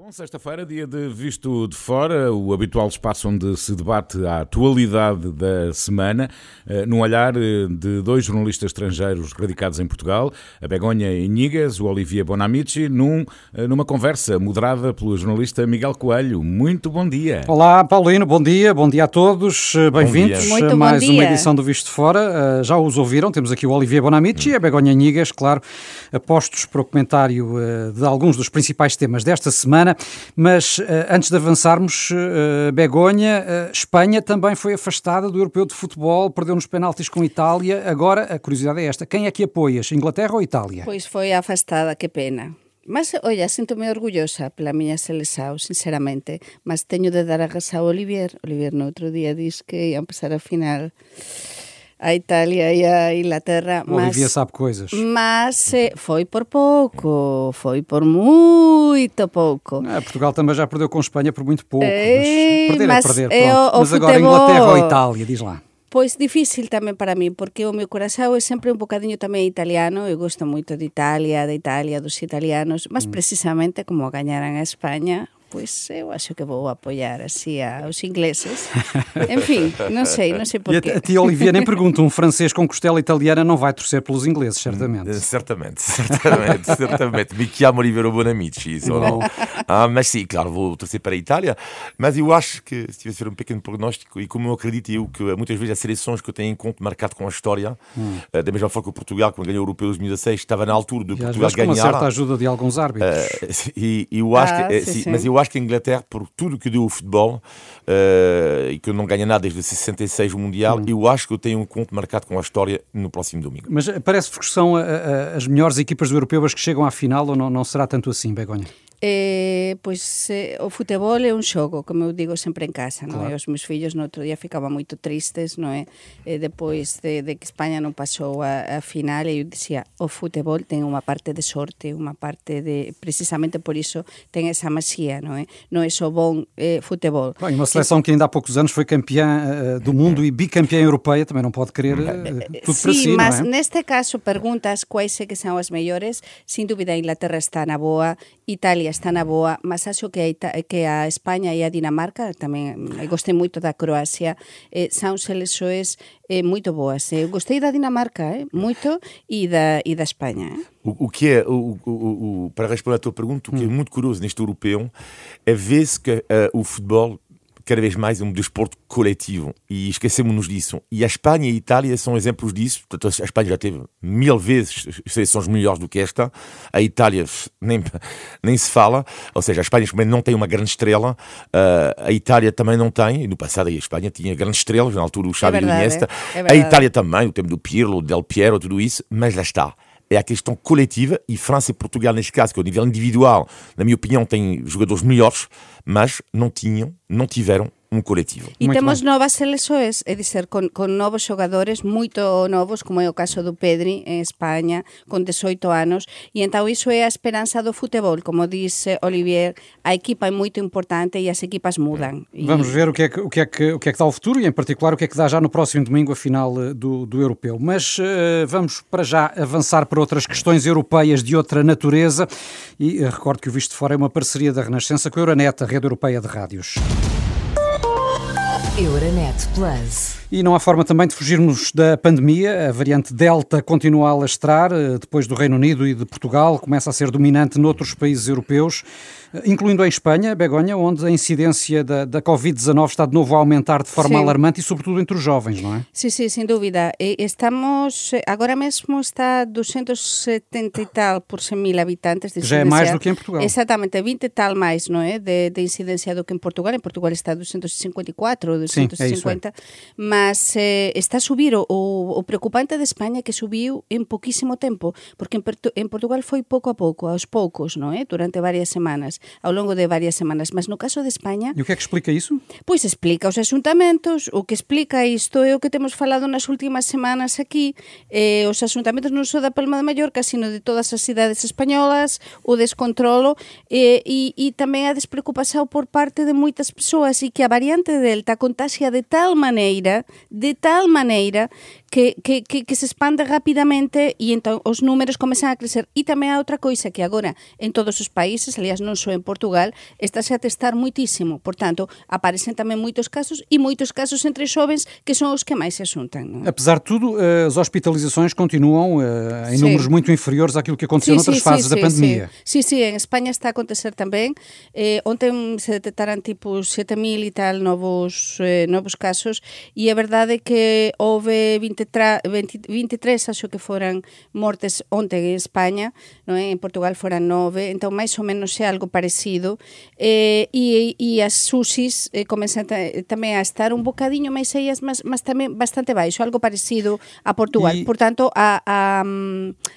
Bom, sexta-feira, dia de Visto de Fora, o habitual espaço onde se debate a atualidade da semana, eh, num olhar eh, de dois jornalistas estrangeiros radicados em Portugal, a Begonha Inigas, o Olivier Bonamici, num, eh, numa conversa moderada pelo jornalista Miguel Coelho. Muito bom dia. Olá, Paulino, bom dia, bom dia a todos, bem-vindos. a mais uma edição do Visto de Fora. Já os ouviram, temos aqui o Olivier Bonamici e a Begonha Inigas, claro, apostos para o comentário de alguns dos principais temas desta semana semana. Mas eh, antes de avançarmos, eh, Begonha, eh, Espanha também foi afastada do Europeu de Futebol, perdeu nos penaltis com Itália. Agora, a curiosidade é esta: quem é que apoias, Inglaterra ou Itália? Pois foi afastada, que pena. Mas, olha, sinto-me orgullosa pela miña seleção, sinceramente. Mas teño de dar a razão ao Olivier. Olivier no outro día diz que ia empezar a final a Itália e a Inglaterra. O Olivia sabe coisas. Mas eh, foi por pouco, foi por muito pouco. Ah, Portugal também já perdeu com Espanha por muito pouco. Ei, mas perder mas é perder, é pronto. O, mas futebol... agora Inglaterra ou Itália, diz lá. Pois difícil tamén para mí, porque o meu corazón é sempre un bocadiño tamén italiano, eu gosto moito de Italia, de Italia, dos italianos, mas mm. precisamente como gañaran a España, pois eu acho que vou apoiar así aos ingleses. En fin, non sei, non sei porquê. E a, tia Olivia nem pergunta, um francês com costela italiana não vai torcer pelos ingleses, certamente. Mm, certamente, certamente, certamente. Mi chiamo Olivero Bonamici, sono... ah, mas sim, claro, vou torcer para a Itália, mas eu acho que, se tivesse um pequeno prognóstico, e como eu acredito eu que muitas vezes as seleções que eu tenho em conta marcado com a história, hum. da mesma forma que o Portugal, quando ganhou o Europeu 2016, estava na altura do Portugal ganhar. com uma certa ajuda de alguns árbitros. Uh, e, e eu acho ah, que, sim, sim. mas eu acho que a Inglaterra, por tudo que deu o futebol, uh, e que não ganha nada desde 66 o Mundial, hum. eu acho que eu tenho um conto marcado com a história no próximo domingo. Mas parece-vos que são as melhores equipas europeias que chegam à final ou não, não será tanto assim, Begonha? Eh, pois eh, o futebol é un xogo, como eu digo sempre en casa, non? Claro. E os meus fillos no outro día ficaban moito tristes, non é? E depois de, de que España non pasou a, a final, e eu dicía, o futebol ten unha parte de sorte, unha parte de precisamente por iso ten esa masía, non é? Non é só bon eh, futebol. Bem, uma seleção que ainda há poucos anos foi campeã uh, do mundo e bicampeã europeia, também non pode querer uh, tudo sí, para si, mas non é? neste caso perguntas quais é que são as mellores, sin dúbida Inglaterra está na boa, Italia Italia está na boa, mas acho que a, Ita que a España e a Dinamarca, tamén gostei moito da Croacia, eh, son seleções eh, moito boas. Eu gostei da Dinamarca, eh, moito, e da, e da Espanha. Eh. O, o, que é, o, o, para responder à tua pergunta, o que é hum. muito curioso neste europeu é ver se que uh, o futebol cada vez mais um desporto coletivo. E esquecemos-nos disso. E a Espanha e a Itália são exemplos disso. A Espanha já teve mil vezes seleções melhores do que esta, a Itália nem, nem se fala, ou seja, a Espanha não tem uma grande estrela, uh, a Itália também não tem, e no passado a Espanha tinha grandes estrelas, na altura o Xavi é verdade, e o Iniesta, é, é a Itália também, o tempo do Pirlo, Del Piero, tudo isso, mas lá está é a questão coletiva e França e Portugal, neste caso, que ao nível individual, na minha opinião, têm jogadores melhores, mas não tinham, não tiveram un colectivo. E temos novas seleções, é dizer, con, con novos xogadores moito novos, como é o caso do Pedri en España, con 18 anos, e entón iso é a esperanza do futebol, como dice Olivier, a equipa é moito importante e as equipas mudan. Vamos ver o que, é que, o, que é que, o que é que dá o futuro e, em particular, o que é que dá já no próximo domingo a final eh, do, do Europeu. Mas uh, vamos para já avançar para outras questões europeias de outra natureza e uh, recordo que o Visto de Fora é uma parceria da Renascença com a Euronet, a rede europeia de rádios. Euronet Plus. E não há forma também de fugirmos da pandemia. A variante Delta continua a alastrar, eh, depois do Reino Unido e de Portugal, começa a ser dominante noutros países europeus, eh, incluindo em Espanha, Begonha, onde a incidência da, da Covid-19 está de novo a aumentar de forma sim. alarmante e, sobretudo, entre os jovens, não é? Sim, sim, sem dúvida. Estamos, agora mesmo está 270 e tal por 100 mil habitantes de Já é mais do que em Portugal. Exatamente, 20 e tal mais, não é? De, de incidência do que em Portugal. Em Portugal está 254 250, sim, é mas mas eh, está a subir o, o preocupante de España que subiu en poquísimo tempo, porque en, en Portugal foi pouco a pouco, aos poucos, non é? Durante varias semanas, ao longo de varias semanas, mas no caso de España... E o que é que explica iso? Pois explica os asuntamentos, o que explica isto é o que temos falado nas últimas semanas aquí, eh, os asuntamentos non só da Palma de Mallorca, sino de todas as cidades españolas, o descontrolo eh, e, e tamén a despreocupación por parte de moitas persoas e que a variante Delta contagia de tal maneira de tal maneira que, que, que, que se expande rapidamente e entón os números comezan a crecer. E tamén há outra coisa que agora en todos os países, aliás non só en Portugal, estáse a testar muitísimo. Por tanto, aparecen tamén moitos casos e moitos casos entre xovens que son os que máis se asuntan. Non? Apesar de tudo, as hospitalizações continuam uh, em sim. números muito inferiores àquilo que aconteceu sim, noutras sim, fases da pandemia. Sim, sim, em Espanha está a acontecer também. Eh, ontem se detectaram tipo 7 mil e tal novos, eh, novos casos e a verdade é que houve 23, 20, 23 acho que foram mortes ontem em Espanha, não é? em Portugal foram 9, então mais ou menos é algo parecido. Eh, e, e as SUSIs eh, começam também a estar um bocadinho mais cheias, mas, mas também bastante baixo, algo parecido a Portugal. Portanto, a, a,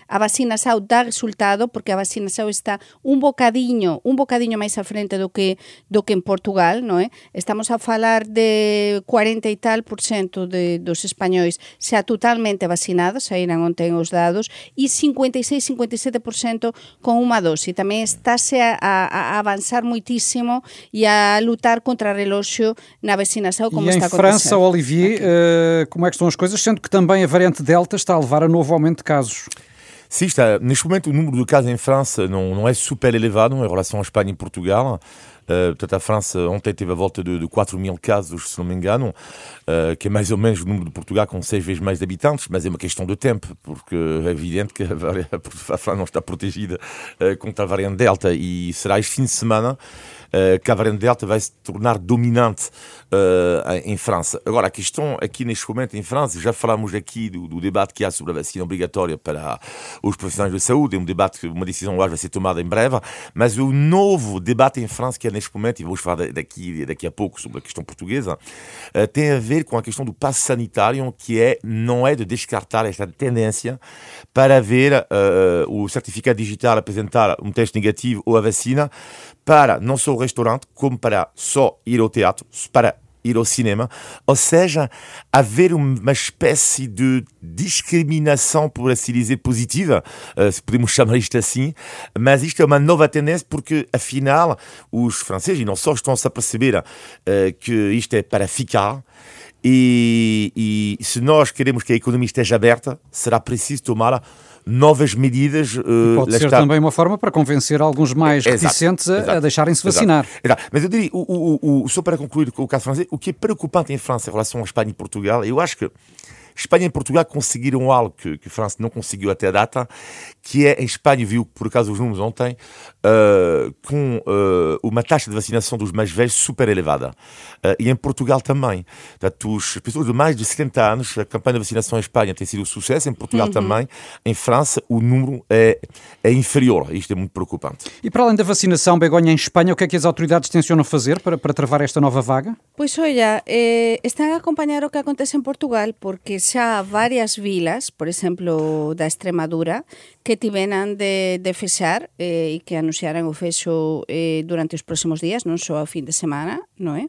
a vacina SAU dá resultado, porque a vacina SAU está un bocadiño, un bocadiño máis a frente do que do que en Portugal, non é? Estamos a falar de 40 e tal por cento de, dos españois xa totalmente vacinados, saíran ontem os dados, e 56-57% con unha dose. Tamén estáse a, a, a avanzar moitísimo e a lutar contra reloxo na vacinação, como e está a acontecer. em França, Olivier, uh, como é que estão as coisas, sendo que também a variante Delta está a levar a novo aumento de casos? Sim, está. Neste momento, o número de casos em França não, não é super elevado em relação à Espanha e Portugal. Uh, portanto, a França ontem teve a volta de, de 4 mil casos, se não me engano, uh, que é mais ou menos o número de Portugal com 6 vezes mais habitantes, mas é uma questão de tempo, porque é evidente que a, a França não está protegida uh, contra a variante Delta e será este fim de semana que a variante Delta vai se tornar dominante em França. Agora, a questão aqui neste momento em França, já falamos aqui do, do debate que há sobre a vacina obrigatória para os profissionais de saúde, é um debate, uma decisão vai ser tomada em breve, mas o novo debate em França que é neste momento, e vou falar daqui, daqui a pouco sobre a questão portuguesa, uh, tem a ver com a questão do passo sanitário, que é, não é de descartar esta tendência para ver uh, o certificado digital apresentar um teste negativo ou a vacina para não só o restaurante, como para só ir ao teatro, para ir ao cinema, ou seja, haver uma espécie de discriminação, por assim dizer, positiva, uh, se podemos chamar isto assim, mas isto é uma nova tendência porque, afinal, os franceses, e não só estão-se a perceber uh, que isto é para ficar, e, e se nós queremos que a economia esteja aberta, será preciso tomar novas medidas. Uh, pode ser está... também uma forma para convencer alguns mais reticentes a, a deixarem-se vacinar. Exato, exato. Mas eu diria, o, o, o, só para concluir com o caso francês, o que é preocupante em França em relação à Espanha e Portugal, eu acho que Espanha e Portugal conseguiram algo que, que a França não conseguiu até a data, que é, em Espanha, viu por acaso os números ontem, uh, com uh, uma taxa de vacinação dos mais velhos super elevada. Uh, e em Portugal também. Portanto, as pessoas de mais de 70 anos, a campanha de vacinação em Espanha tem sido um sucesso, em Portugal uhum. também. Em França, o número é, é inferior. Isto é muito preocupante. E para além da vacinação, Begonha, em Espanha, o que é que as autoridades tencionam fazer para, para travar esta nova vaga? Pois olha, eh, están a acompanhar o que acontece en Portugal, porque xa varias vilas, por exemplo, da Extremadura, que tiveran de, de fechar eh, e que anunciaran o fexo eh, durante os próximos días, non só a fin de semana, non é?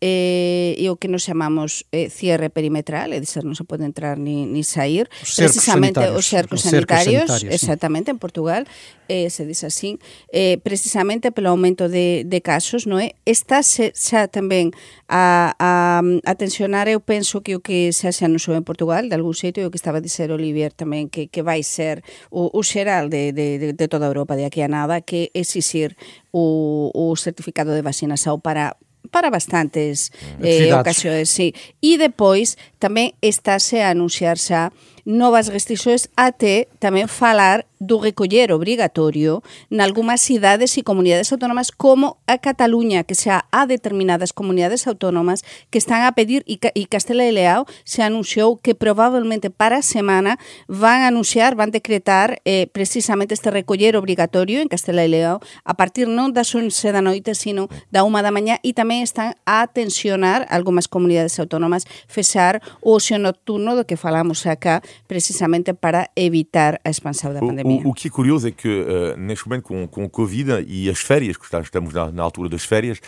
eh, e o que nos chamamos eh, cierre perimetral, é dizer, non se pode entrar ni, ni sair, os precisamente os cercos sanitarios, sanitarios exactamente, sí. en Portugal, eh, se diz así, eh, precisamente pelo aumento de, de casos, non é? Está se, xa tamén a, a, a tensionar, eu penso que o que xa xa non en Portugal, de algún xeito, e o que estaba a dizer Olivier tamén, que, que vai ser o, o xeral de, de, de, de toda a Europa de aquí a nada, que exixir o, o certificado de vacinas ao para para bastantes eh, ocasións, sí. E depois tamén estáse a anunciar xa novas restricións até tamén falar do recoller obrigatorio nalgúmas cidades e comunidades autónomas como a Cataluña, que xa há determinadas comunidades autónomas que están a pedir e, e Castela e Leao se anunciou que probablemente para a semana van a anunciar, van decretar eh, precisamente este recoller obrigatorio en Castela e Leao a partir non das 11 da noite, sino da 1 da mañá e tamén están a tensionar algunhas comunidades autónomas fechar o ocio nocturno do que falamos acá precisamente para evitar a expansão da pandemia. O, o, que é curioso é que, uh, neste momento, com, com o Covid e as férias, que estamos na, na, altura das férias,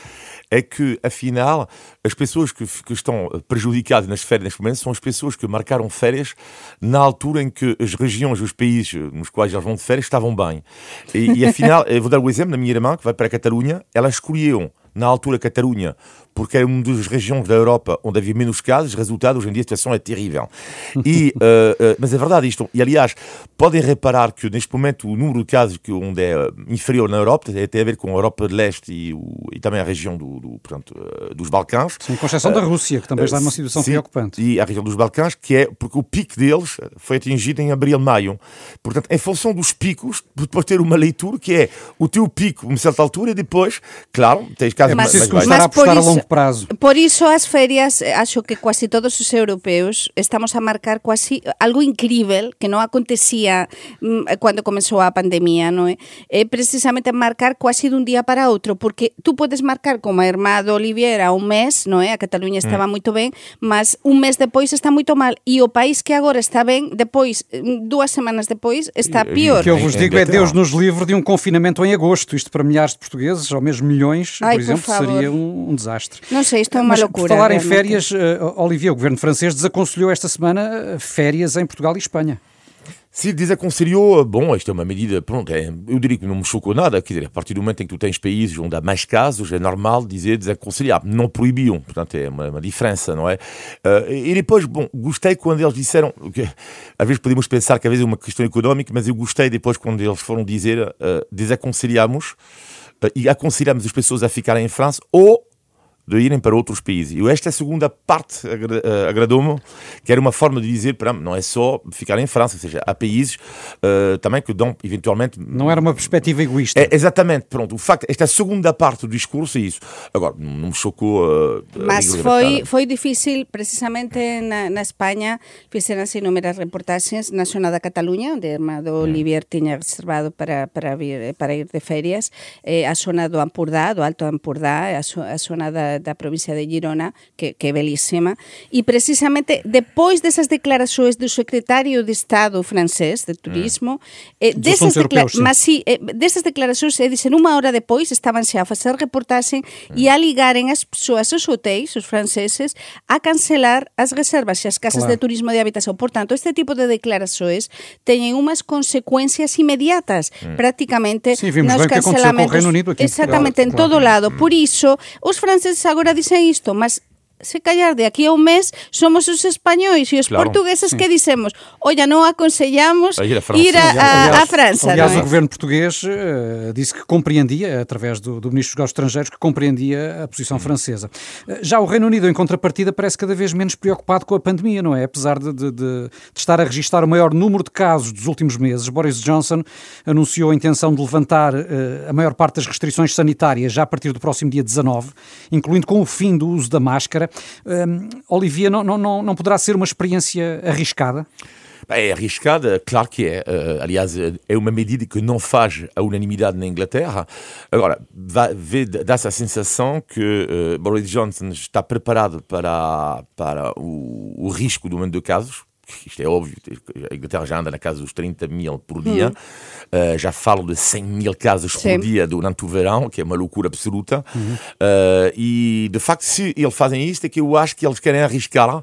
é que, afinal, as pessoas que, que, estão prejudicadas nas férias neste momento são as pessoas que marcaram férias na altura em que as regiões, os países nos quais elas vão de férias estavam bem. E, e afinal, eu vou dar o exemplo da minha irmã, que vai para a Catalunha, ela escolheu na altura Catalunha, porque era uma das regiões da Europa onde havia menos casos, resultado, hoje em dia a situação é terrível. E, uh, uh, mas é verdade isto. E, aliás, podem reparar que neste momento o número de casos que onde é inferior na Europa tem a ver com a Europa de Leste e, o, e também a região do, do portanto, uh, dos Balcãs. Sim, com exceção da Rússia, que também está numa situação sim, preocupante. E a região dos Balcãs, que é porque o pico deles foi atingido em abril, maio. Portanto, em função dos picos, depois ter uma leitura que é o teu pico, uma certa altura, e depois, claro, tens casos mas, mais, mais, mas a apostar isso, a longo prazo. Por iso as ferias, acho que quase todos os europeus estamos a marcar quase algo incrível que non acontecía cando mm, comenzou a pandemia, non é? É precisamente marcar quase dun día para outro, porque tú podes marcar como a irmá do Oliviera un mes, non é? A Cataluña estaba mm. moito ben, mas un mes depois está moito mal e o país que agora está ben, depois, mm, dúas semanas depois, está pior. O que eu vos digo é Deus nos livre de um confinamento em agosto, isto para milhares de portugueses, ou mesmo milhões, Ai, por exemplo, por seria um, um desastre. Não sei, isto é uma Mas, loucura. Por falar realmente. em férias, uh, Olivia, o governo francês desaconselhou esta semana eh, férias em Portugal e Espanha. Se desaconselhou, bom, isto é uma medida, pronto, é, eu diria que não me chocou nada, quer dizer, a partir do momento em que tu tens países onde há mais casos, é normal dizer desaconselhar, não proibiam, portanto é uma, uma diferença, não é? Uh, e depois, bom, gostei quando eles disseram, que, às vezes podemos pensar que às vezes é uma questão económica, mas eu gostei depois quando eles foram dizer uh, desaconselhamos uh, e aconselhamos as pessoas a ficarem em França ou de irem para outros países. E esta segunda parte eh, agradou-me, que era uma forma de dizer, para não é só ficar em França, ou seja, há países uh, também que dão, eventualmente... Não era uma perspectiva egoísta. É, exatamente, pronto. O facto, esta segunda parte do discurso é isso. Agora, não me chocou... Uh, Mas foi, foi difícil, precisamente na, na Espanha, fizeram-se inúmeras reportagens na zona da Catalunha, onde a irmã do Olivier tinha reservado para, para, vir, para ir de férias, eh, a zona do Ampurdá, do Alto Ampurdá, a, a zona da da, provincia de Girona, que, que é belíssima, e precisamente depois dessas declarações do secretário de Estado francês de Turismo, é. eh, dessas, decla mas, sí, eh, dessas é dizer, uma hora depois estavam-se a fazer reportagem é. e a ligarem as pessoas, os hotéis, os franceses, a cancelar as reservas e as casas claro. de turismo de habitação. Portanto, este tipo de declarações têm umas consequências imediatas, mm. praticamente sí, nos cancelamentos. Reino Unido aqui Exatamente, en claro. todo lado. Por iso, os franceses agora dicen isto, mas se callar de aquí a un mes somos os españois e os claro, portugueses sí. que dicemos, olla, non aconsellamos a ir a, ir a, a, aliás, a França. Aliás, é? o governo português uh, disse que compreendia, através do, do Ministro dos Estrangeiros, que compreendia a posição hum. francesa. Uh, já o Reino Unido, em contrapartida, parece cada vez menos preocupado com a pandemia, não é? Apesar de, de, de, de estar a registrar o maior número de casos dos últimos meses, Boris Johnson anunciou a intenção de levantar uh, a maior parte das restrições sanitárias já a partir do próximo dia 19, incluindo com o fim do uso da máscara. Um, Olivia, não, não, não poderá ser uma experiência arriscada? É arriscada, claro que é. Uh, aliás, é uma medida que não faz a unanimidade na Inglaterra. Agora, dá-se a sensação que uh, Boris Johnson está preparado para, para o, o risco do aumento de casos, isto é óbvio, a Inglaterra já anda na casa dos 30 mil por dia, uhum. uh, já falo de 100 mil casos Sim. por dia durante o verão, que é uma loucura absoluta. Uhum. Uh, e de facto, se eles fazem isto, é que eu acho que eles querem arriscar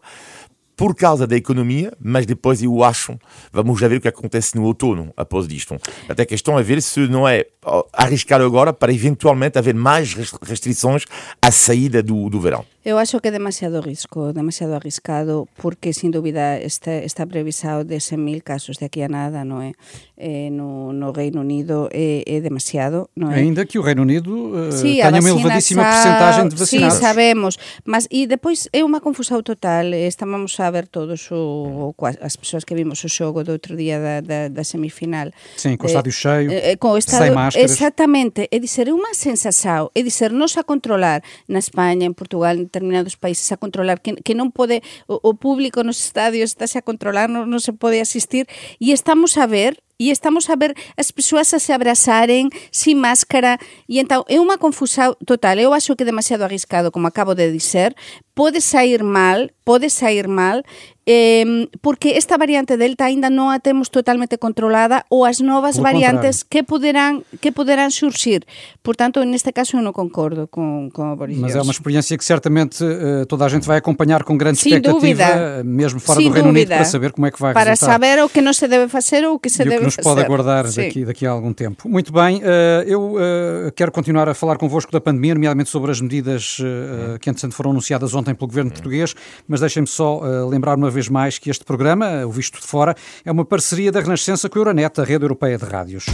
por causa da economia, mas depois eu acho, vamos já ver o que acontece no outono após disto. Até a questão é ver se não é arriscar agora para eventualmente haver mais restrições à saída do, do verão. Eu acho que é demasiado risco, demasiado arriscado, porque sin dúbida está, está previsado de 100.000 casos de aquí a nada, non é? Eh, no, no Reino Unido é, é demasiado, non é? Ainda que o Reino Unido sí, tenha uma elevadíssima porcentagem de vacinados. Sí, sabemos, mas e depois é unha confusão total, estamos a ver todos o, o as persoas que vimos o xogo do outro día da, da, da semifinal. Sim, com o estádio cheio, eh, com o estádio, sem máscaras. Exactamente, é dizer, é unha sensação, é dizer, nos a controlar na España, en Portugal, determinados países a controlar, que, que non pode, o, o público nos estadios estáse a controlar, non, non se pode asistir, e estamos a ver e estamos a ver as persoas a se abrazaren sin máscara e então é unha confusão total eu acho que é demasiado arriscado como acabo de dizer pode sair mal pode sair mal eh, porque esta variante Delta ainda non a temos totalmente controlada ou as novas Por variantes contrario. que poderán que poderán surgir. Por tanto, neste caso eu non concordo con, con Boris Mas é uma experiência que certamente uh, toda a gente vai acompanhar com grande Sem expectativa, dúvida. mesmo fora Sem do Reino dúvida. Unido, para saber como é que vai Para resultar. saber o que non se deve facer ou o que se e deve nos pode aguardar daqui, daqui a algum tempo. Muito bem, uh, eu uh, quero continuar a falar convosco da pandemia, nomeadamente sobre as medidas uh, que, entretanto, foram anunciadas ontem pelo Governo português, mas deixem-me só lembrar uma vez mais que este programa, o Visto de Fora, é uma parceria da Renascença com a Euronet, a rede europeia de rádios.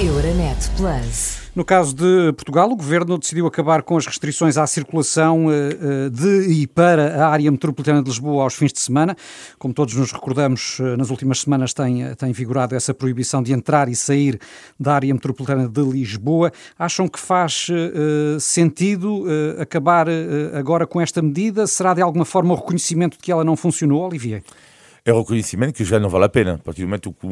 Euronet Plus. No caso de Portugal, o governo decidiu acabar com as restrições à circulação eh, eh, de e para a área metropolitana de Lisboa aos fins de semana. Como todos nos recordamos, eh, nas últimas semanas tem, tem vigorado essa proibição de entrar e sair da área metropolitana de Lisboa. Acham que faz sentido acabar agora com esta medida? Será de alguma forma o reconhecimento de que ela não funcionou, Olivier? É reconhecimento que já não vale a pena. A partir do momento que,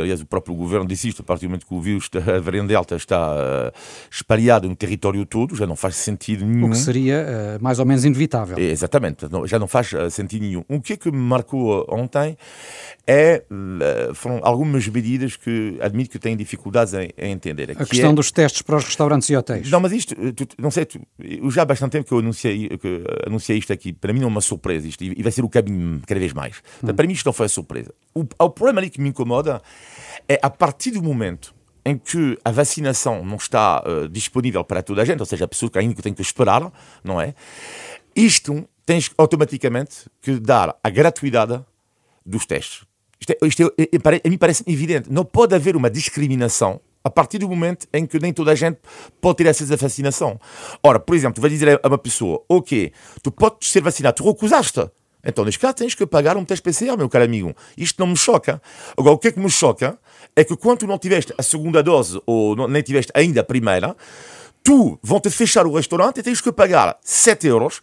aliás, o próprio governo disse isto, a partir do momento que o vírus, a variante Delta, está uh, espalhado no território todo, já não faz sentido nenhum. O que seria uh, mais ou menos inevitável. É, exatamente, já não faz uh, sentido nenhum. O que é que me marcou ontem é, foram algumas medidas que admito que tenho dificuldades em, em entender. A que questão é... dos testes para os restaurantes e hotéis. Não, mas isto, tu, não sei, tu, eu já há bastante tempo que eu anunciei, que anunciei isto aqui, para mim não é uma surpresa isto, e vai ser o caminho cada vez mais. Hum. Para mim isto não foi surpresa. O, o problema ali que me incomoda é a partir do momento em que a vacinação não está uh, disponível para toda a gente, ou seja, a pessoa que ainda tem que esperar, não é? Isto tens automaticamente que dar a gratuidade dos testes. Isto, é, isto é, é, a mim parece evidente. Não pode haver uma discriminação a partir do momento em que nem toda a gente pode ter acesso à vacinação. Ora, por exemplo, tu vais dizer a uma pessoa, ok, tu podes ser vacinado, tu recusaste. Então, neste caso, tens que pagar um teste PCR, meu caro amigo. Isto não me choca. Agora, o que é que me choca é que quando não tiveste a segunda dose ou não, nem tiveste ainda a primeira, tu vão-te fechar o restaurante e tens que pagar 7 euros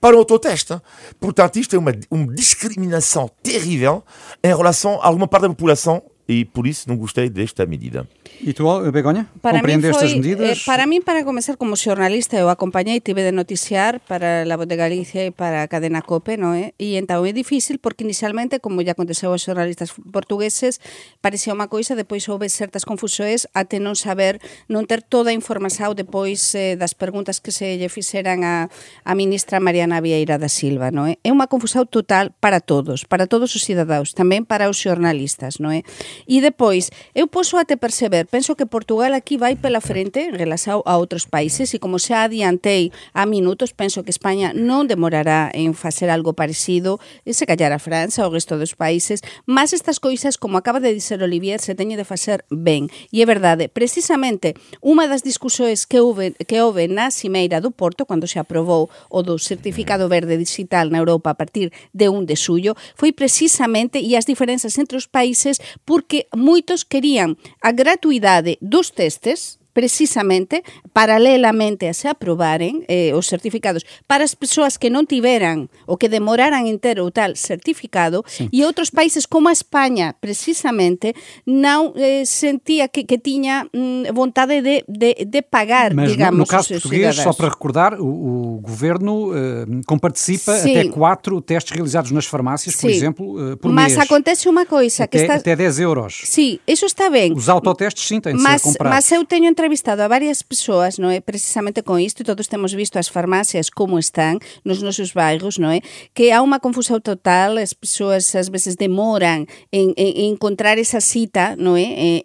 para o autoteste. Portanto, isto é uma, uma discriminação terrível em relação a alguma parte da população e por isso não gostei desta medida. E tu, Begoña, para compreendeste foi, as medidas? Eh, para mí, para começar, como xornalista, eu acompañei, tive de noticiar para La Voz de Galicia e para a cadena COPE, non é? E entón é difícil porque inicialmente, como ya aconteceu aos xornalistas portugueses, parecía unha coisa, depois houve certas confusiones até non saber, non ter toda a información depois eh, das preguntas que se lle fixeran a, a ministra Mariana Vieira da Silva, non é? É unha confusión total para todos, para todos os cidadaos, tamén para os xornalistas, non é? E depois, eu posso até perceber, penso que Portugal aquí vai pela frente en relación a outros países e como xa adiantei a minutos, penso que España non demorará en facer algo parecido e se callar a França ou o resto dos países, mas estas coisas, como acaba de dizer Olivier, se teñe de facer ben. E é verdade, precisamente, unha das discusións que houve, que houve na Cimeira do Porto, cando se aprobou o do certificado verde digital na Europa a partir de 1 de suyo, foi precisamente e as diferenzas entre os países por porque moitos querían a gratuidade dos testes precisamente paralelamente a se aprobaren eh, os certificados para as persoas que non tiveran ou que demoraran en ter o tal certificado e outros países como a España precisamente non eh, sentía que, que tiña mm, vontade de, de, de pagar, Mas digamos, no, no caso português, só para recordar, o, o governo eh, comparticipa Sim. até quatro testes realizados nas farmácias, Sim. por exemplo, eh, por Mas mês. acontece unha coisa até, que está... Até 10 euros. Sim, isso está ben. Os autotestes sim têm de mas, ser comprados. Mas eu teño entrevistado a varias persoas, non é? Precisamente con isto, e todos temos visto as farmacias como están nos nosos bairros, non é? Que há unha confusão total, as veces demoran en, en, en encontrar esa cita, non é?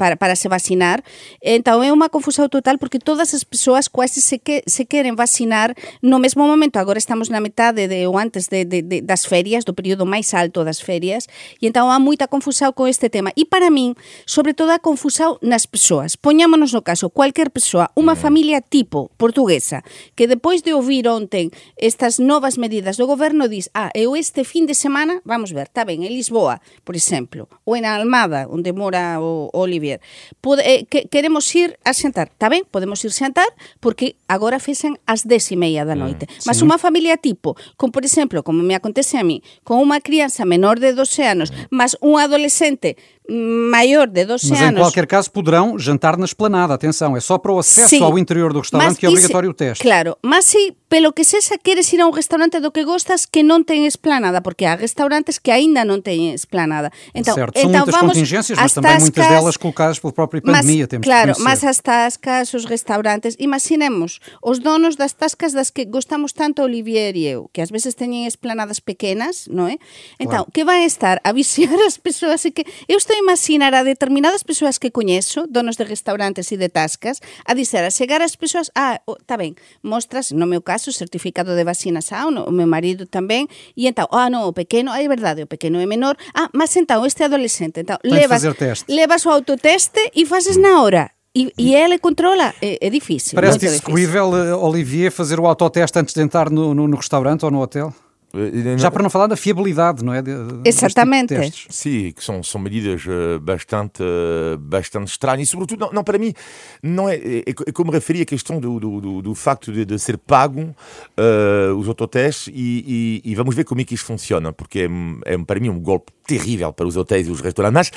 Para, para se vacinar. Então é unha confusão total porque todas as persoas quase se, que, se queren vacinar no mesmo momento. Agora estamos na metade de, ou antes de, de, de, das ferias, do período máis alto das ferias, e então há moita confusão con este tema. E para min, sobre todo a confusão nas persoas. Poñámonos no caso, cualquier persoa, unha mm. familia tipo portuguesa, que depois de ouvir onten estas novas medidas do goberno, dis, ah, eu este fin de semana, vamos ver, está ben, en Lisboa, por exemplo, ou en Almada, onde mora o, Olivier, pode, eh, que, queremos ir a sentar, está ben, podemos ir sentar, porque agora fesen as dez e meia da mm, noite. Mm, Mas sí. unha familia tipo, con, por exemplo, como me acontece a mí, con unha crianza menor de 12 anos, mm. mas un adolescente maior de 12 Mas anos. Mas em qualquer caso poderão jantar na esplanada, atenção, é só para o acesso Sim, ao interior do restaurante que é obrigatório o teste. Claro, mas se pelo que sexa queres ir a un restaurante do que gostas que non ten esplanada, porque há restaurantes que aínda non teñen esplanada. Então, certo, são então muitas vamos contingências, mas também tascas, muitas delas colocadas pela própria pandemia, mas, temos Claro, mas as tascas, os restaurantes, imaginemos os donos das tascas das que gostamos tanto Olivier e eu, que ás veces teñen esplanadas pequenas, non é? Então, claro. que vai estar a viciar as persoas e que eu estou imaginar a determinadas persoas que coñezo, donos de restaurantes e de tascas, a dizer, a chegar as persoas, ah, oh, tá ben, mostras, no meu caso, certificado de vacinação, no, o meu marido tamén, e então, ah, non, o pequeno, é verdade, o pequeno é menor, ah, mas então, este adolescente, então, levas, levas o autoteste e fazes na hora. E, e ele controla, é, é difícil. Parece execuível, eh, Olivier, fazer o autoteste antes de entrar no, no, no restaurante ou no hotel? Eh, Já para não falar da fiabilidade, não é? De, Exatamente. Tipo Sim, que são, são medidas uh, bastante, uh, bastante estranhas e, sobretudo, não, não, para mim, não é, é, é como referi a questão do, do, do, do facto de, de, ser pago uh, os autotestes e, e, e, vamos ver como é que isso funciona, porque é, é para mim um golpe terrível para os hotéis e os restaurantes. Mas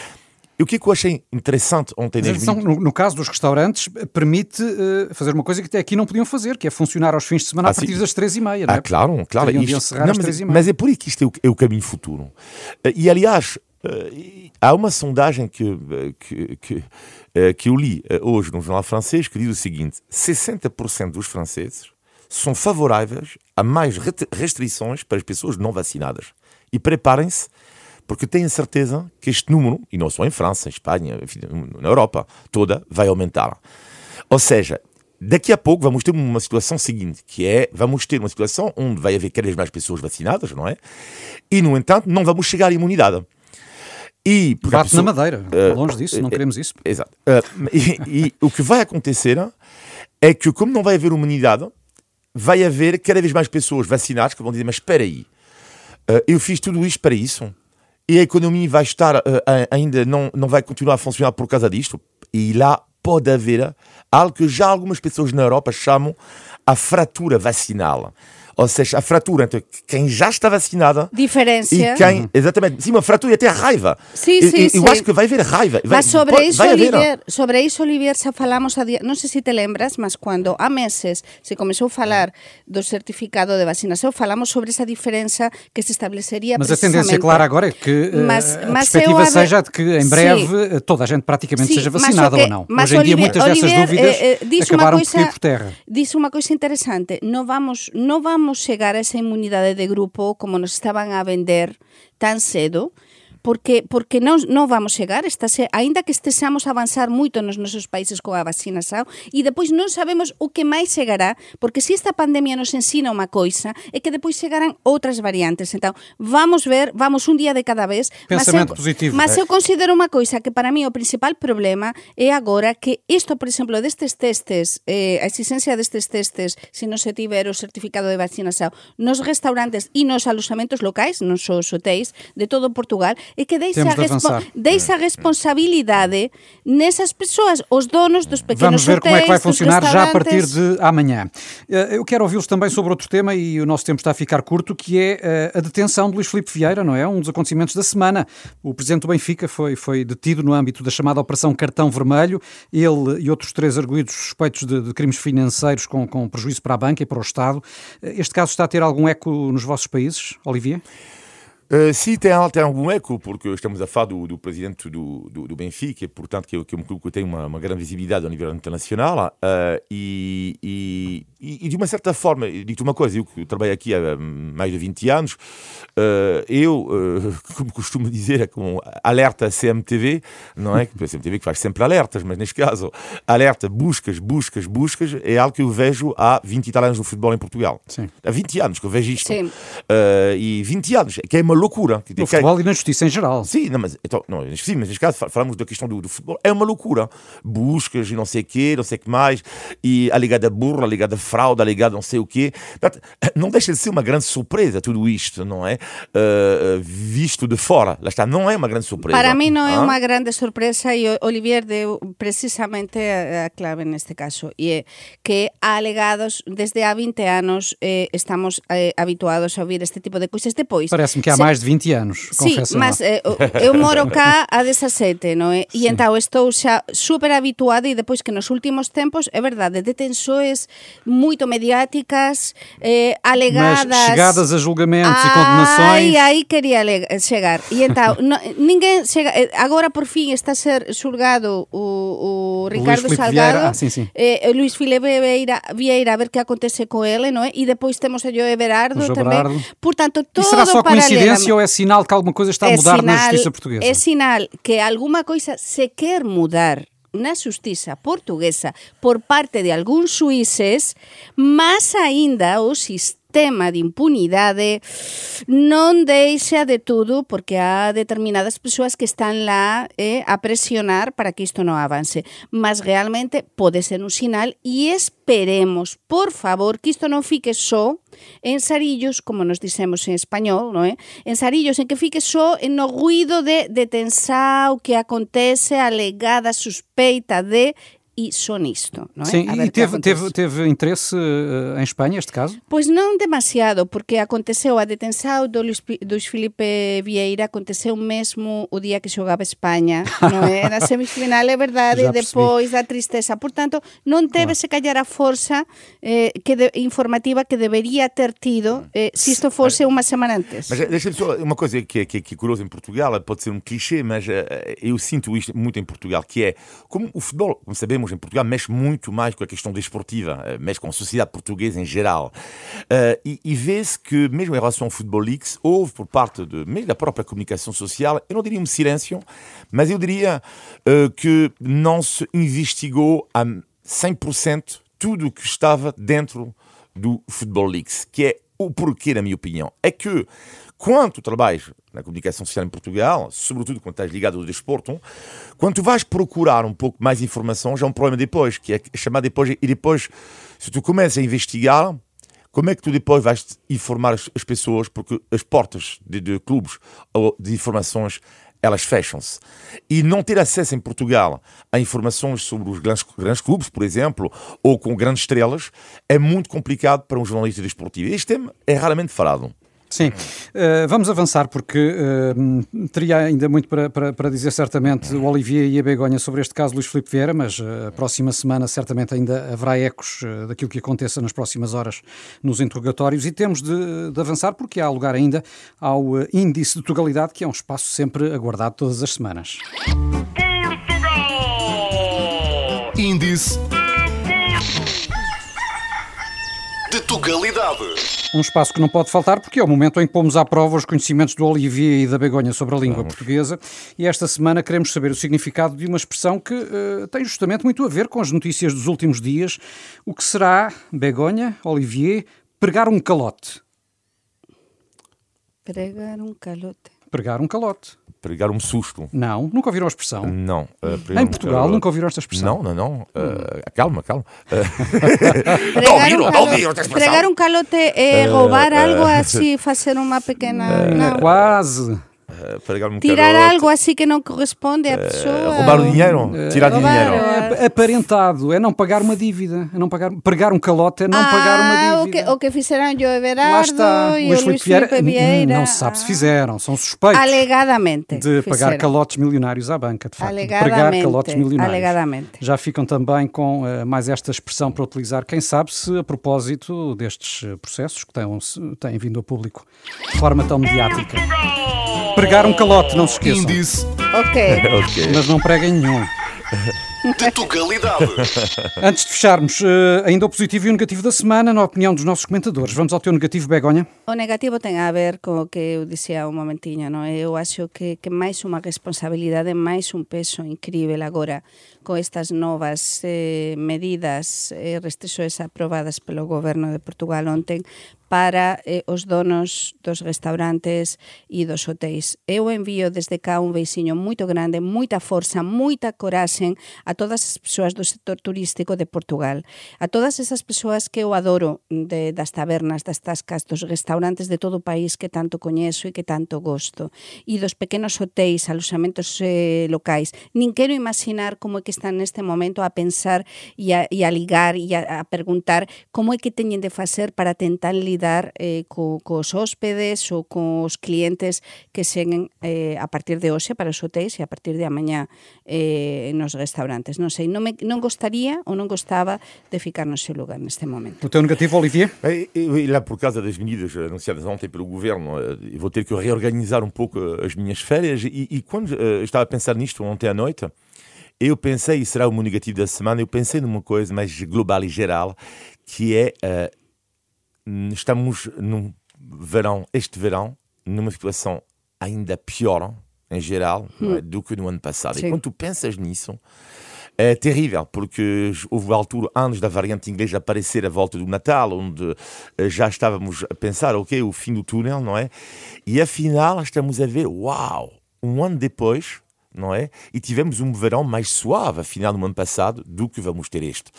e o que, é que eu achei interessante ontem nas no, no, caso dos restaurantes, permite uh, fazer uma coisa que até aqui não podiam fazer, que é funcionar aos fins de semana ah, a partir sim. das três e meia. Ah, é? claro, claro. Isto, não, mas, mas, é por aí que isto é o, é o caminho futuro. Uh, e aliás, há uma sondagem que, que, que, que eu li hoje no jornal francês que diz o seguinte: 60% dos franceses são favoráveis a mais restrições para as pessoas não vacinadas. E preparem-se porque tenho certeza que este número, e não só em França, em Espanha, enfim, na Europa toda, vai aumentar. Ou seja, daqui a pouco vamos ter uma situação seguinte, que é, vamos ter uma situação onde vai haver cada vez mais pessoas vacinadas, não é? E, no entanto, não vamos chegar à imunidade. E, Bate pessoa, na madeira, uh, longe disso, não uh, queremos isso. Exato. Uh, e, e, o que vai acontecer é que, como não vai haver imunidade, vai haver cada vez mais pessoas vacinadas que vão dizer, mas espera aí, eu fiz tudo isto para isso? E a economia vai estar uh, ainda não, não vai continuar a funcionar por causa disto. E lá pode haver algo que já algumas pessoas na Europa chamam a fratura vacinal. Ou seja, a fratura entre quem já está vacinada Diferença. e quem. Exatamente. Sim, uma fratura e até a raiva. Sim, sim, eu, eu acho que vai haver raiva. Vai, mas sobre pode, isso, Olivier, sobre isso, Olivier, já falamos. A dia, não sei se te lembras, mas quando há meses se começou a falar do certificado de vacinação, falamos sobre essa diferença que se estabeleceria. Mas a tendência clara agora é que eh, mas, a mas perspectiva seja de que em breve sim. Eh, toda a gente praticamente sim, seja vacinada que, ou não. Hoje em Olivier, dia, muitas Olivier, dessas dúvidas eh, eh, acabaram coisa, por por terra. Diz uma coisa interessante: não vamos, não vamos chegar a esa inmunidade de grupo como nos estaban a vender tan cedo, porque porque non, non vamos chegar, se, aínda que estexamos a avanzar moito nos nosos países coa vacinación e depois non sabemos o que máis chegará, porque se esta pandemia nos ensina unha coisa, é que depois chegarán outras variantes. Então, vamos ver, vamos un día de cada vez, Pensamento mas eu, positivo. Mas eu considero unha coisa que para mí o principal problema é agora que isto, por exemplo, destes testes, eh, a exigencia destes testes, se non se tiver o certificado de vacinación nos restaurantes e nos alojamentos locais, nos os hotéis de todo Portugal, e que deixa, a, respo deixa a responsabilidade nessas pessoas, os donos dos pequenos Vamos ver hotéis, como é que vai funcionar já a partir de amanhã. Eh, eu quero ouvi-los também sobre outro tema e o nosso tempo está a ficar curto, que é eh, a detenção de Luís Filipe Vieira, não é? Um dos acontecimentos da semana. O presidente do Benfica foi, foi detido no âmbito da chamada Operação Cartão Vermelho. Ele e outros três arguídos suspeitos de, de crimes financeiros com, com prejuízo para a banca e para o Estado. Eh, este caso está a ter algum eco nos vossos países, Olivier? Uh, sim, tem, tem algum eco, porque estamos a falar do, do presidente do, do, do, Benfica, e, portanto, que, que é um clube que tem uma, uma grande visibilidade a nível internacional. Uh, e, e, e, de uma certa forma, digo-te uma coisa, eu que trabalho aqui há mais de 20 anos, uh, eu, como costumo dizer, é como alerta CMTV, não é? A CMTV que faz sempre alertas, mas neste caso, alerta, buscas, buscas, buscas, é algo que eu vejo há 20 e tal anos no futebol em Portugal. Sim. Há 20 anos que eu vejo isto. Sim. e 20 anos, que é uma loucura. No futebol e na justiça em geral. Sim, não, mas, então, não, sim, mas neste caso falamos da questão do, do, futebol. É uma loucura. Buscas e não sei o quê, não sei o que mais, e a ligada burra, a ligada fraude, a ligada não sei o quê. Não deixa de ser uma grande surpresa tudo isto, não é? Uh, visto de fora. Lá está, não é uma grande surpresa. Para mim não é ah? uma grande surpresa e Olivier deu precisamente a, a clave neste caso. E é que há alegados desde há 20 anos eh, estamos eh, habituados a ouvir este tipo de coisas. Depois, Parece-me que há mais mais de 20 anos, Sim, mas eh, eu moro cá há 17, non é? E entao estou xa super habituada e depois que nos últimos tempos, é verdade, detenções moito mediáticas, eh, alegadas... Mas chegadas a julgamentos ai, e condenações... Ai, aí quería chegar. E entao, no, ninguén chega... Eh, agora por fin está a ser xulgado o, o Ricardo Luís Salgado, ah, sim, sim. Eh, Luís Filipe Vieira, Vieira a ver que acontece co ele, non é? E depois temos a Joe Berardo tamén. Portanto, todo e coincidência ou é sinal que alguma coisa está a mudar sinal, na justiça portuguesa? É sinal que alguma coisa se quer mudar na justiça portuguesa por parte de algúns suíces, mas ainda o sistema tema de impunidade non deixa de todo porque há determinadas persoas que están lá eh, a presionar para que isto non avance. Mas realmente pode ser un sinal e esperemos, por favor, que isto non fique só en sarillos, como nos dicemos en español, non é? En sarillos, en que fique só en no ruido de, de tensao que acontece, alegada, suspeita de e só nisto. Não é? Sim, e teve, teve, teve interesse uh, em Espanha este caso? Pois não demasiado, porque aconteceu a detenção do Luís, Luís Filipe Vieira, aconteceu mesmo o dia que jogava Espanha, não é? Na semifinal, é verdade, e depois da tristeza. Portanto, não teve claro. se calhar a força eh, que de, informativa que deveria ter tido eh, se isto fosse uma semana antes. Mas deixa-me só uma coisa que, que, que é curiosa em Portugal, pode ser um clichê, mas uh, eu sinto isto muito em Portugal, que é como o futebol, como sabemos, em Portugal mexe muito mais com a questão desportiva, eh, mexe com a sociedade portuguesa em geral. Uh, e, e vê-se que, mesmo em relação ao Futebol Leaks, houve por parte de, mesmo da própria comunicação social, eu não diria um silêncio, mas eu diria uh, que não se investigou a 100% tudo o que estava dentro do Futebol Leaks, que é o porquê, na minha opinião. É que quando trabalhas na comunicação social em Portugal, sobretudo quando estás ligado ao desporto, quando tu vais procurar um pouco mais informação, já é um problema depois, que é chamar depois, e depois, se tu começas a investigar, como é que tu depois vais informar as, as pessoas, porque as portas de, de clubes ou de informações elas fecham-se. E não ter acesso em Portugal a informações sobre os grandes, grandes, clubes, por exemplo, ou com grandes estrelas, é muito complicado para um jornalista desportivo. Este tema é raramente falado. Sim, uh, vamos avançar porque uh, teria ainda muito para, para, para, dizer certamente o Olivier e a Begonha sobre este caso Luís Filipe Vieira, mas uh, a próxima semana certamente ainda haverá ecos daquilo que aconteça nas próximas horas nos interrogatórios e temos de, de avançar porque há lugar ainda ao índice de tugalidade que é um espaço sempre aguardado todas as semanas. Portugal! Índice de tugalidade. Um espaço que não pode faltar porque é o momento em que pomos à prova os conhecimentos do Olivier e da Begonha sobre a língua Vamos. portuguesa e esta semana queremos saber o significado de uma expressão que uh, tem justamente muito a ver com as notícias dos últimos dias. O que será, Begonha, Olivier, pregar um calote? Pregar um calote. Pregar um calote pregar um susto. Não, nunca ouviram a expressão? Não. Uh, em Portugal nunca ouviram esta expressão? Não, não, não. Uh, calma, calma. Uh, não ouviram, um, não ouviram esta expressão. Pregar um calote é roubar algo assim, fazer uma pequena... Não. Quase. Uh, Tirar algo assim que não corresponde à pessoa. roubar o dinheiro? Uh, tirar roubar, dinheiro. É, aparentado, é não pagar uma dívida. É não pagar, pregar um calote é não ah, pagar uma dívida. O que, o que fizeram Joe Everardo Lá está. e Luís, Luís Filipe Vieira. Não se sabe se fizeram, são suspeitos. Alegadamente. De pagar fizeram. calotes milionários à banca, de facto. Alegadamente. De pagar calotes milionários. Alegadamente. Já ficam também com uh, mais esta expressão para utilizar, quem sabe se a propósito destes processos que têm, têm vindo a público de forma tão mediática. Pregar um calote, não se esqueçam. Índice. Ok. okay. Mas não preguem nenhum. De Tugalidade. Antes de fecharmos, uh, ainda o positivo e o negativo da semana, na opinião dos nossos comentadores. Vamos ao teu negativo, Begonha? O negativo tem a ver com o que eu dizia um momentinho, não? Eu acho que, que máis unha responsabilidade, máis un peso incrível agora con estas novas eh, medidas e eh, restrições aprobadas pelo goberno de Portugal ontem para eh, os donos dos restaurantes e dos hotéis. Eu envío desde cá un beixiño moito grande, moita forza, moita coraxe a a todas as persoas do sector turístico de Portugal, a todas esas persoas que eu adoro de, das tabernas, das tascas, dos restaurantes de todo o país que tanto coñezo e que tanto gosto, e dos pequenos hotéis, aloxamentos eh, locais. Nin quero imaginar como é que están neste momento a pensar e a, e a ligar e a, a preguntar como é que teñen de facer para tentar lidar eh, co, cos hóspedes ou cos clientes que seguen eh, a partir de hoxe para os hotéis e a partir de amanhã eh, nos restaurantes Non sei, non, me, non gostaría ou non gostaba de ficar no seu lugar neste momento. O teu negativo, Olivier? E, e, lá, por causa das medidas anunciadas ontem pelo governo, vou ter que reorganizar um pouco as minhas férias e, e quando uh, estava a pensar nisto ontem à noite, eu pensei, e será o meu negativo da semana, eu pensei numa coisa mais global e geral, que é, uh, estamos num verão, este verão, numa situação ainda pior, em geral, hum. é, do que no ano passado. Sim. E quando tu pensas nisso, é terrível, porque houve altura, anos da variante inglesa aparecer à volta do Natal, onde eh, já estávamos a pensar, ok, o fim do túnel, não é? E afinal estamos a ver, uau, um ano depois, não é? E tivemos um verão mais suave, afinal, no ano passado, do que vamos ter este.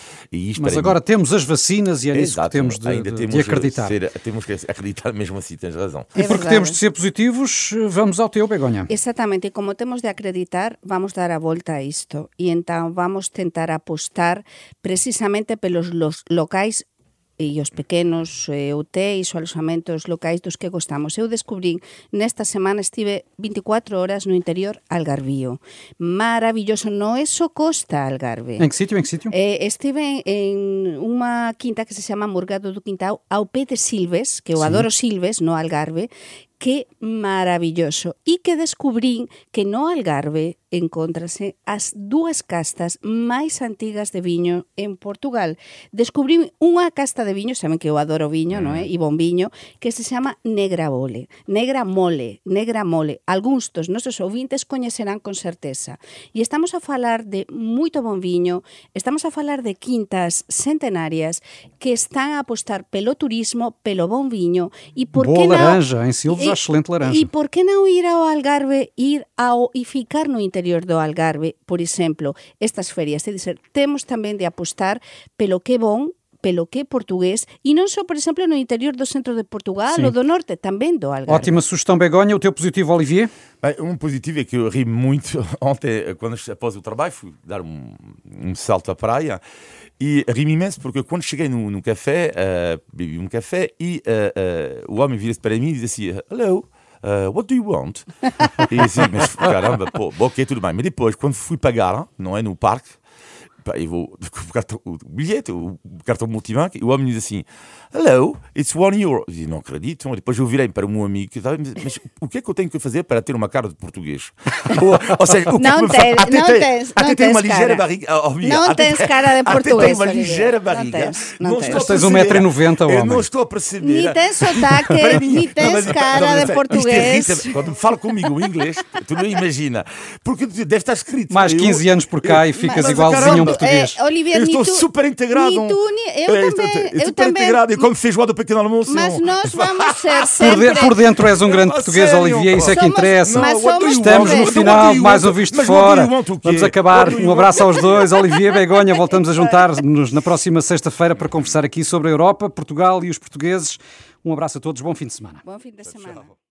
Mas agora mim... temos as vacinas e é nisso que temos de, Ainda de, temos de acreditar. Ser, temos que acreditar mesmo assim, tens razão. É e porque verdade. temos de ser positivos, vamos ao teu, Begonha. Exatamente, e como temos de acreditar, vamos dar a volta a isto. E então vamos tentar apostar precisamente pelos locais e os pequenos eh, hotéis ou alojamentos locais dos que gostamos. Eu descubrín, nesta semana estive 24 horas no interior algarvío. Maravilloso, no é só costa Algarve. En que sitio, en que sitio? Eh, estive en, en unha quinta que se chama Morgado do Quintao ao pé de Silves, que eu sí. adoro Silves, no Algarve, que maravilloso. E que descubrín que no Algarve encontrase as dúas castas máis antigas de viño en Portugal. Descubrí unha casta de viño, saben que eu adoro viño, mm. non é? E bon viño, que se chama Negra Bole, Negra Mole, Negra Mole. Alguns dos nosos ouvintes coñecerán con certeza. E estamos a falar de moito bon viño, estamos a falar de quintas centenarias que están a apostar pelo turismo, pelo bon viño e por Boa que laranja, non... en Silves, excelente laranja. E por que non ir ao Algarve, ir ao e ficar no interior do Algarve, por exemplo, estas ferias, é dizer, temos tamén de apostar pelo que bon pelo que é portugués e non só, por exemplo, no interior do centro de Portugal Sim. ou do norte, também do Algarve. Ótima sugestão, Begonha. O teu positivo, Olivier? Bem, um positivo é que eu ri muito ontem, quando após o trabalho, fui dar um, um salto à praia e ri-me imenso porque quando cheguei no, no café, uh, bebi um café e uh, uh, o homem vira-se para mim e diz assim, hello, uh, what do you want? e assim, mas caramba, pô, ok, tudo bem. Mas depois, quando fui pagar, não é, no parque, pá, eu vou, o, cartão, o bilhete, o cartão multibanco, e o homem diz assim, hello, it's one euro. Eu disse, não acredito. Depois eu virei para o meu amigo, mas o que é que eu tenho que fazer para ter uma cara de português? ou, ou seja, o que não é que tens, até não tem, tens, até não tem uma ligeira barriga. Oh, não até, tens cara de português. Até tem uma ligeira barriga. Não tens, não, não tens. tens 1,90m, homem. Eu não estou a perceber. Nem tens sotaque, nem tens cara de português. Quando fala comigo em inglês, tu não imagina. Porque deve estar escrito. Mais 15 anos por cá e ficas igualzinho um português. Olivia, eu estou super integrado. Eu também. Eu também. integrado. E como feijoada do pequeno almoço. Mas nós vamos ser sempre... Por, de, por dentro és um grande português, sério, Olivier, isso é que interessa. Estamos no final de mais um Visto Fora. Vamos acabar. Um abraço aos dois. Olivier Begonha, voltamos a juntar-nos na próxima sexta-feira para conversar aqui sobre a Europa, Portugal e os portugueses. Um abraço a todos, bom fim de semana. Bom fim de semana.